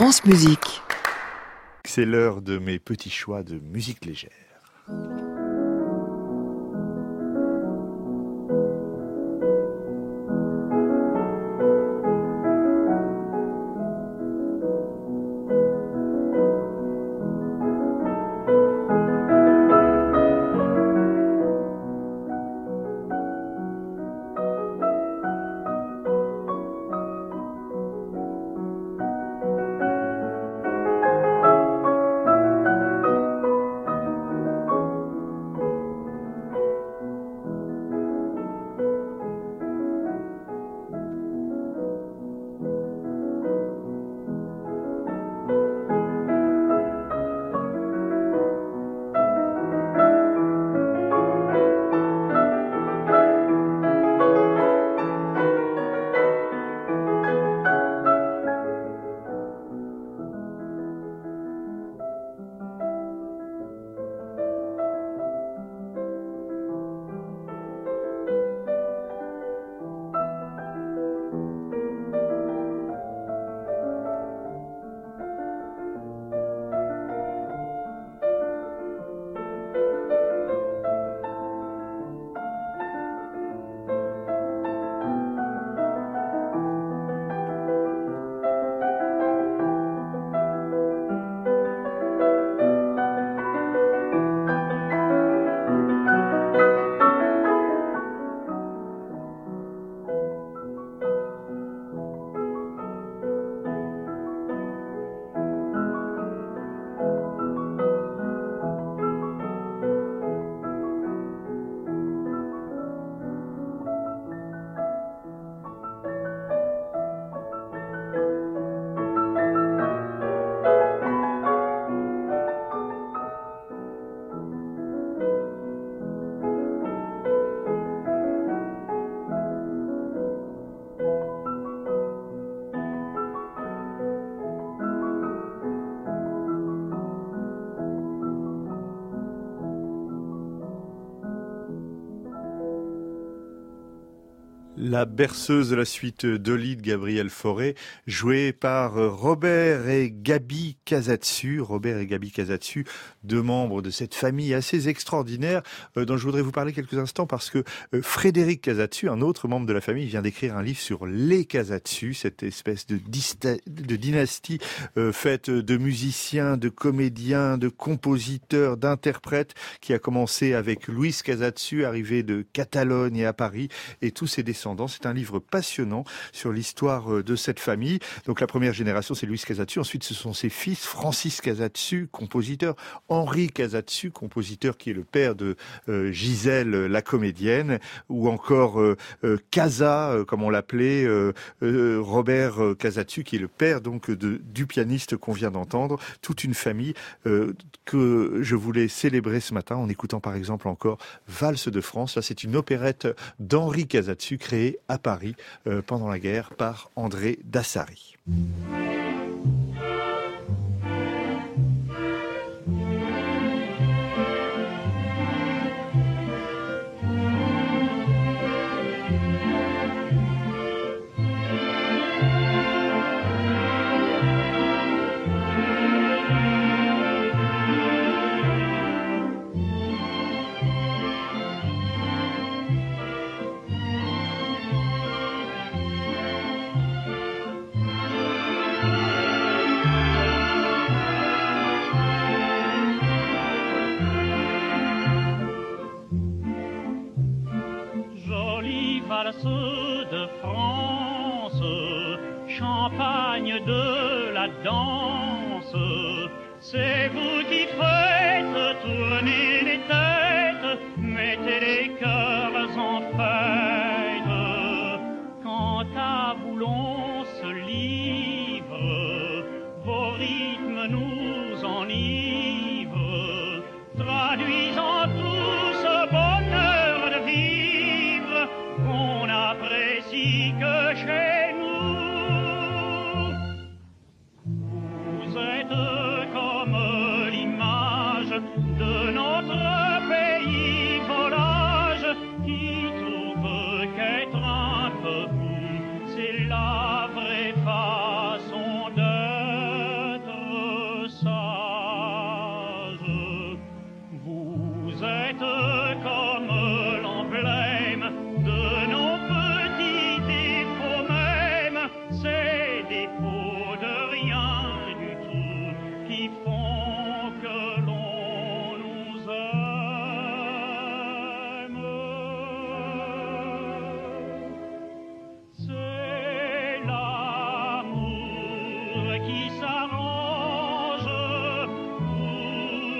France Musique. C'est l'heure de mes petits choix de musique légère. La berceuse de la suite d'Oli de Gabriel Fauré, jouée par Robert et Gabi Kazatsu. Robert et Gabi Kazatsu, deux membres de cette famille assez extraordinaire euh, dont je voudrais vous parler quelques instants parce que euh, Frédéric Kazatsu, un autre membre de la famille, vient d'écrire un livre sur les Kazatsu, cette espèce de, dynastie euh, faite de musiciens, de comédiens, de compositeurs, d'interprètes qui a commencé avec Louis Kazatsu, arrivé de Catalogne et à Paris et tous ses descendants c'est un livre passionnant sur l'histoire euh, de cette famille. Donc la première génération, c'est Louis Casatsu. Ensuite, ce sont ses fils, Francis Casatsu, compositeur, Henri Casatsu, compositeur qui est le père de euh, Gisèle, la comédienne, ou encore euh, Casa, comme on l'appelait, Robert Casatsu, qui est le père donc du pianiste qu'on vient d'entendre. Toute une famille que je voulais célébrer ce matin en écoutant par exemple encore Valse de France. Là, c'est une opérette d'Henri Casatsu créée à Paris euh, pendant la guerre par André Dassari.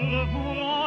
le voulons.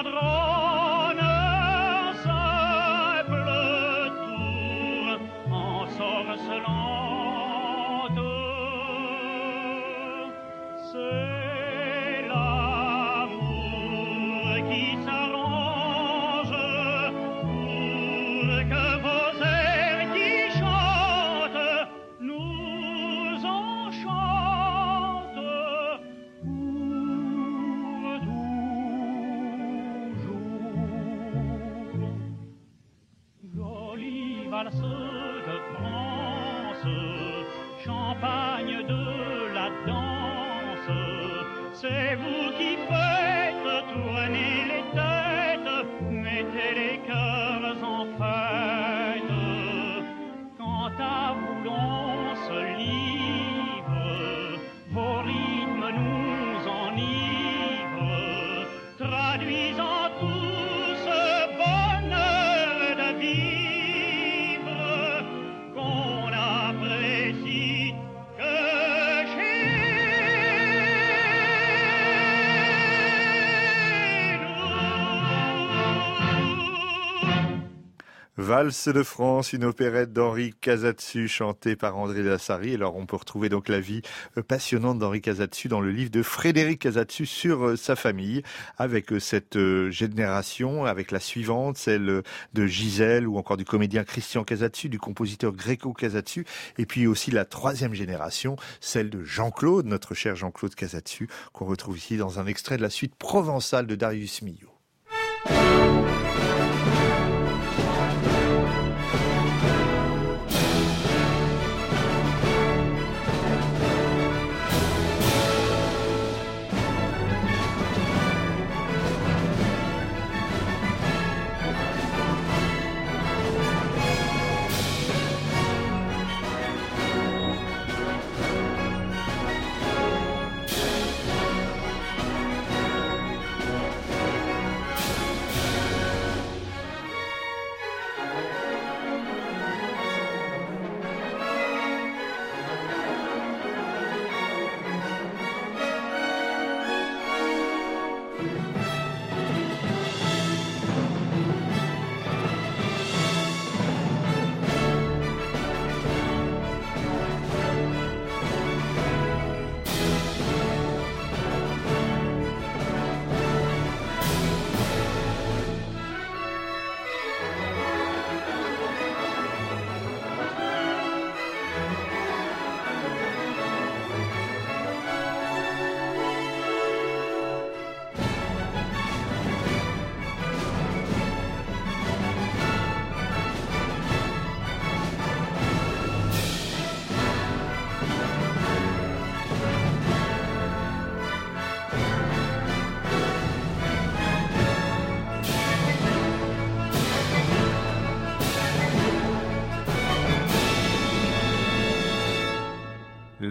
Valse de France, une opérette d'Henri Casatsu chantée par André Dassari. Alors on peut retrouver donc la vie euh, passionnante d'Henri Casatsu dans le livre de Frédéric Casatsu sur euh, sa famille, avec euh, cette génération, avec la suivante, celle de Gisèle ou encore du comédien Christian Casatsu, du compositeur Greco Casatsu, et puis aussi la troisième génération, celle de Jean-Claude, notre cher Jean-Claude Casatsu, qu'on retrouve ici dans un extrait de la suite provençale de Darius Milhaud.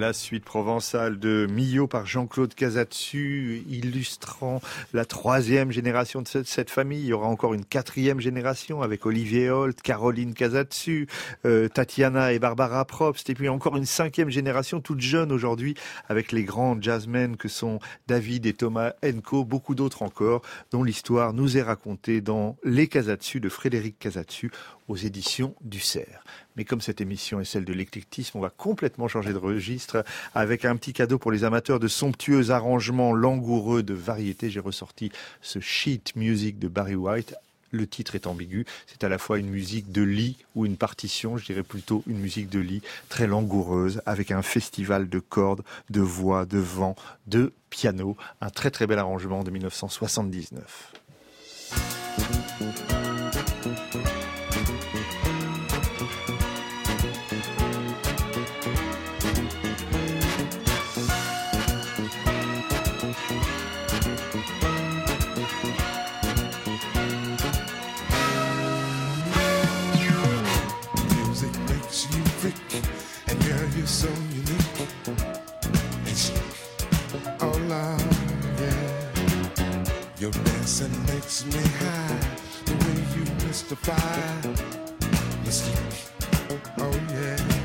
La suite provençale de Millau par Jean-Claude Casatsu, illustrant la troisième génération de cette, famille. Il y aura encore une quatrième génération avec Olivier Holt, Caroline Casatsu, euh, Tatiana et Barbara Probst, et puis encore une cinquième génération toute jeune aujourd'hui avec les grands jazzmen que sont David et Thomas Enco, beaucoup d'autres encore, dont l'histoire nous est racontée dans Les Casatsu de Frédéric Casatsu aux éditions du Cerf. Mais comme cette émission est celle de l'éclectisme, on va complètement changer de registre avec un petit cadeau pour les amateurs de somptueux arrangements langoureux de variété. J'ai ressorti ce sheet music de Barry White le titre est ambigu. C'est à la fois une musique de lit ou une partition, je dirais plutôt une musique de lit très langoureuse avec un festival de cordes, de voix, de vent, de piano. Un très très bel arrangement de 1979. you so unique. And she, oh love, yeah. Your dancing makes me high. The way you mystify, mystique, oh, oh yeah.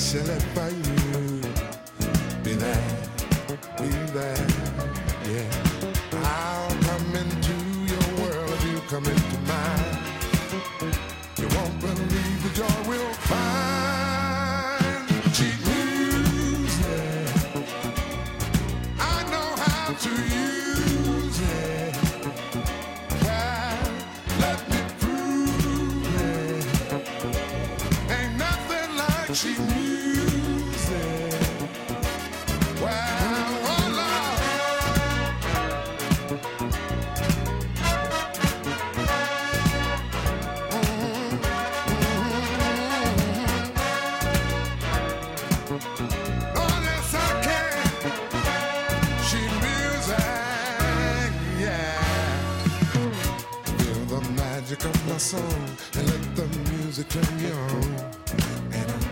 se le va my soul, and let the music turn me on. And I'm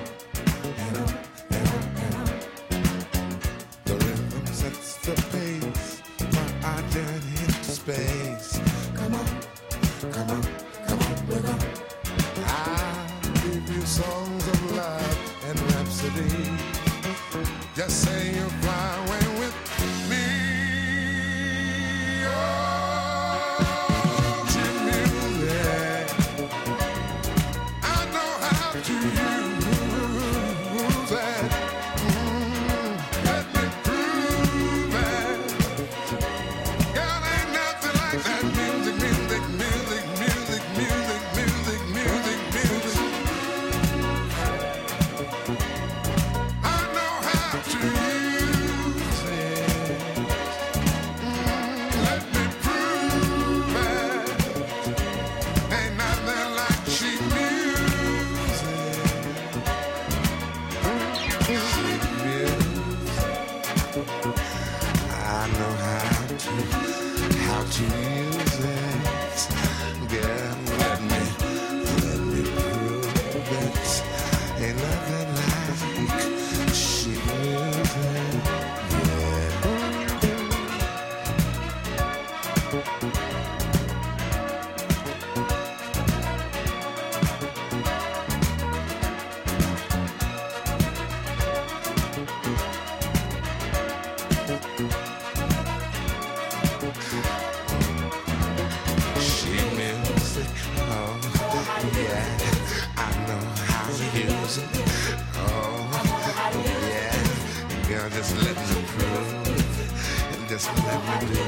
yeah, just let me through. Just let me do.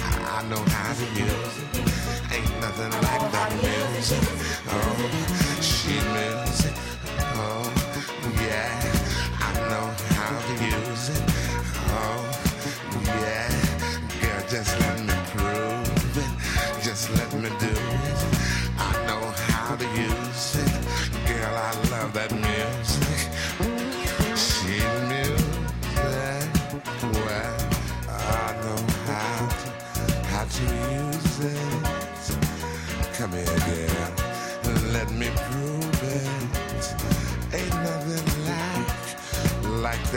I know how to use. it. Ain't nothing like that music. Oh.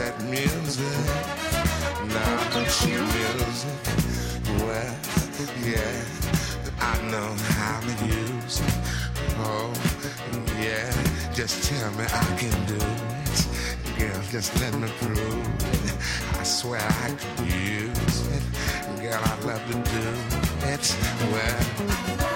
that music. Now she music. Well, yeah, I know how to use it. Oh, yeah, just tell me I can do it. Girl, just let me prove it. I swear I can use it. Girl, I love to do it. Well.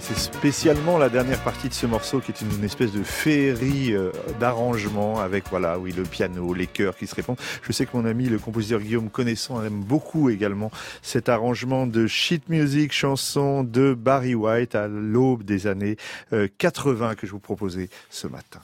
C'est spécialement la dernière partie de ce morceau qui est une, espèce de féerie euh, d'arrangement avec, voilà, oui, le piano, les chœurs qui se répondent. Je sais que mon ami, le compositeur Guillaume Connaissant, aime beaucoup également cet arrangement de sheet music, chanson de Barry White à l'aube des années 80 euh, que je vous proposais ce matin.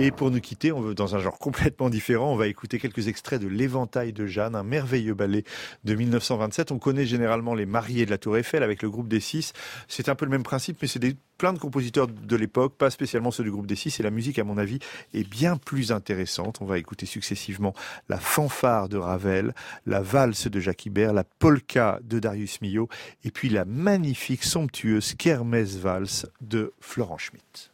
Et pour nous quitter, on veut dans un genre complètement différent, on va écouter quelques extraits de L'éventail de Jeanne, un merveilleux ballet de 1927. On connaît généralement les mariés de la Tour Eiffel avec le groupe des Six. C'est un peu le même principe, mais c'est des plein de compositeurs de l'époque, pas spécialement ceux du groupe des Six. Et la musique, à mon avis, est bien plus intéressante. On va écouter successivement la fanfare de Ravel, la valse de Jacques Ibert, la polka de Darius Milhaud, et puis la magnifique, somptueuse Kermesse valse de Florent Schmitt.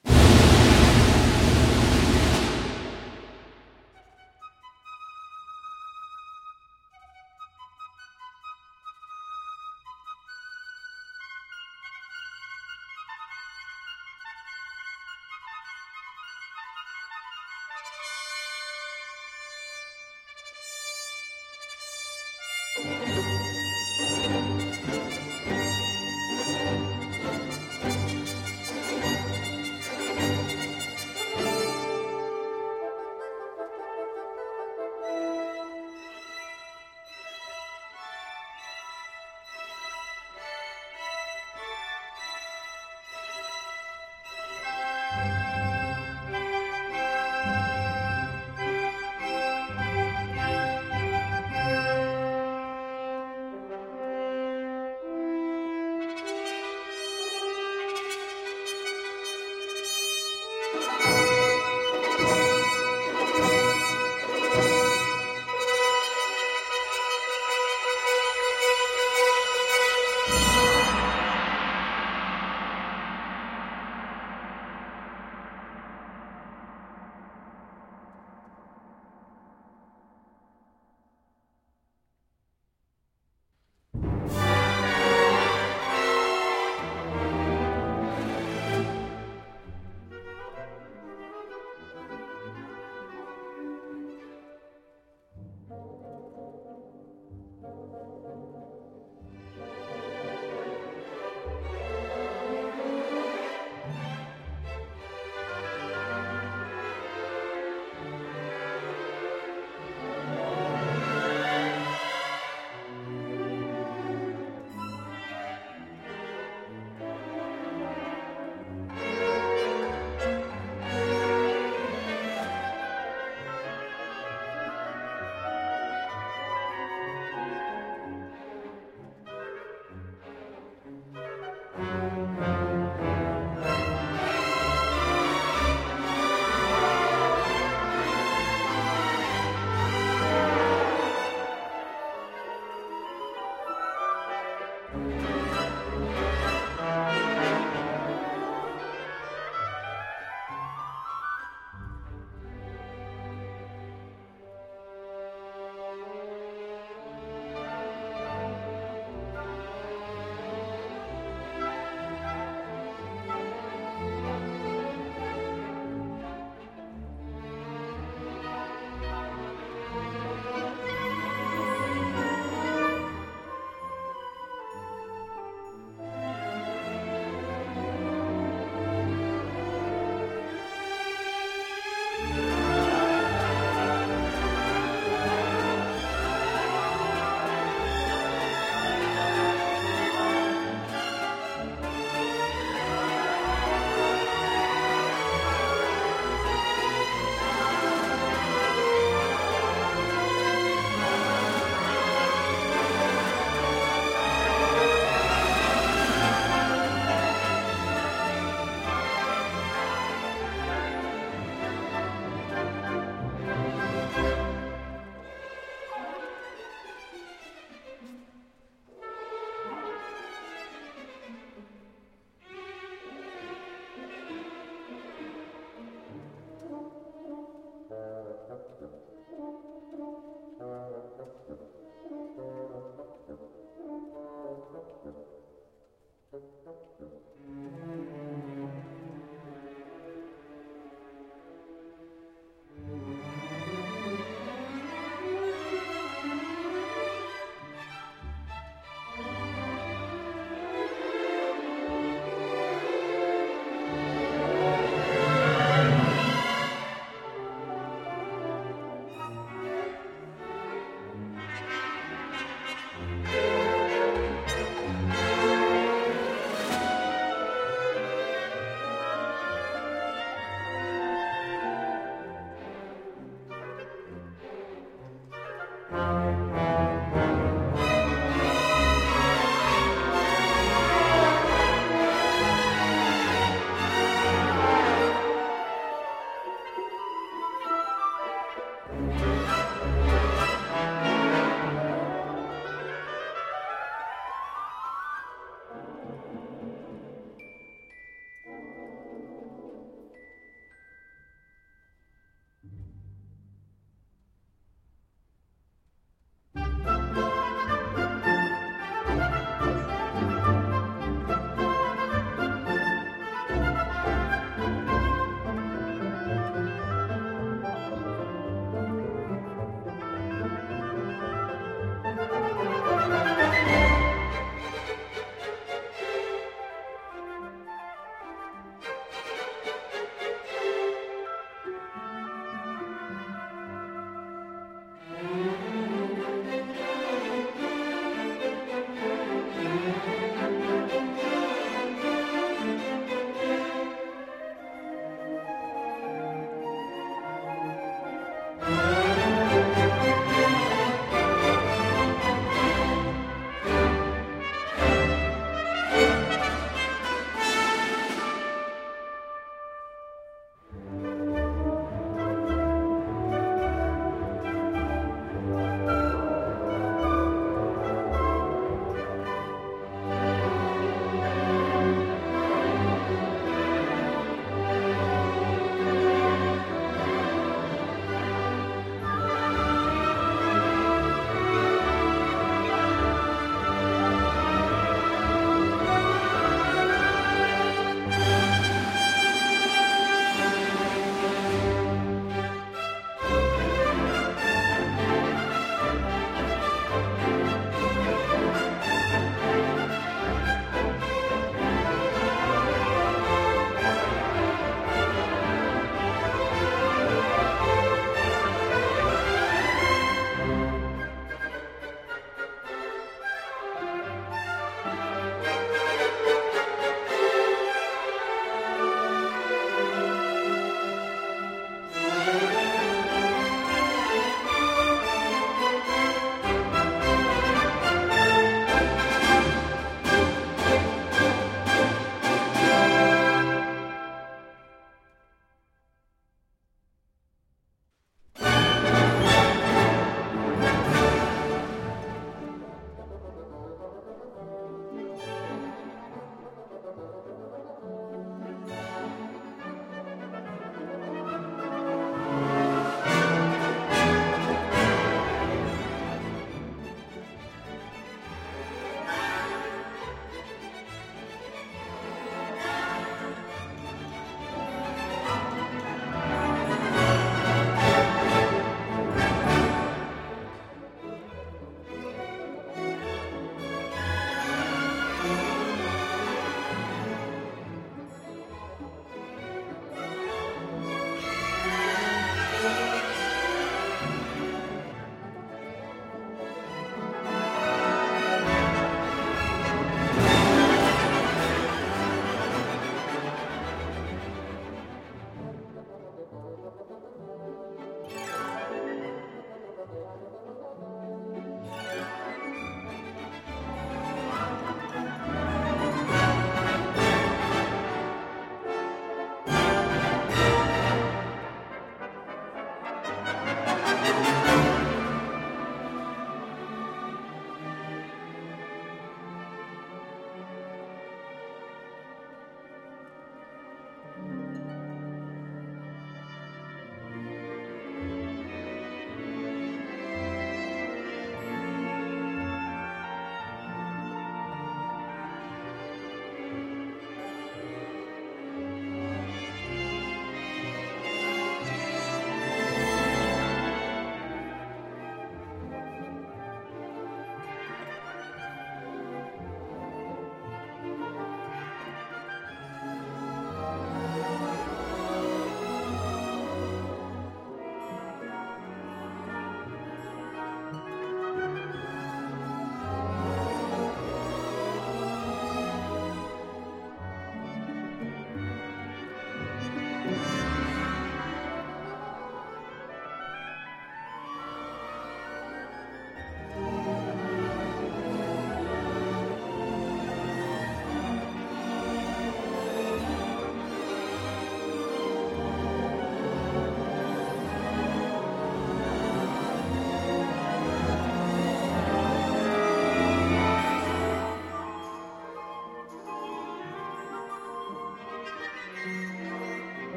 Bye.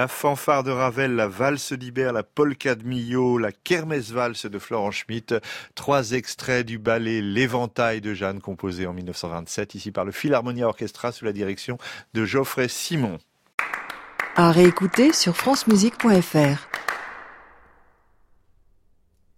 La fanfare de Ravel, la valse d'Ibert, la polka de Millau, la kermesse valse de Florent Schmitt. Trois extraits du ballet L'éventail de Jeanne, composé en 1927, ici par le Philharmonia Orchestra sous la direction de Geoffrey Simon. À réécouter sur francemusique.fr.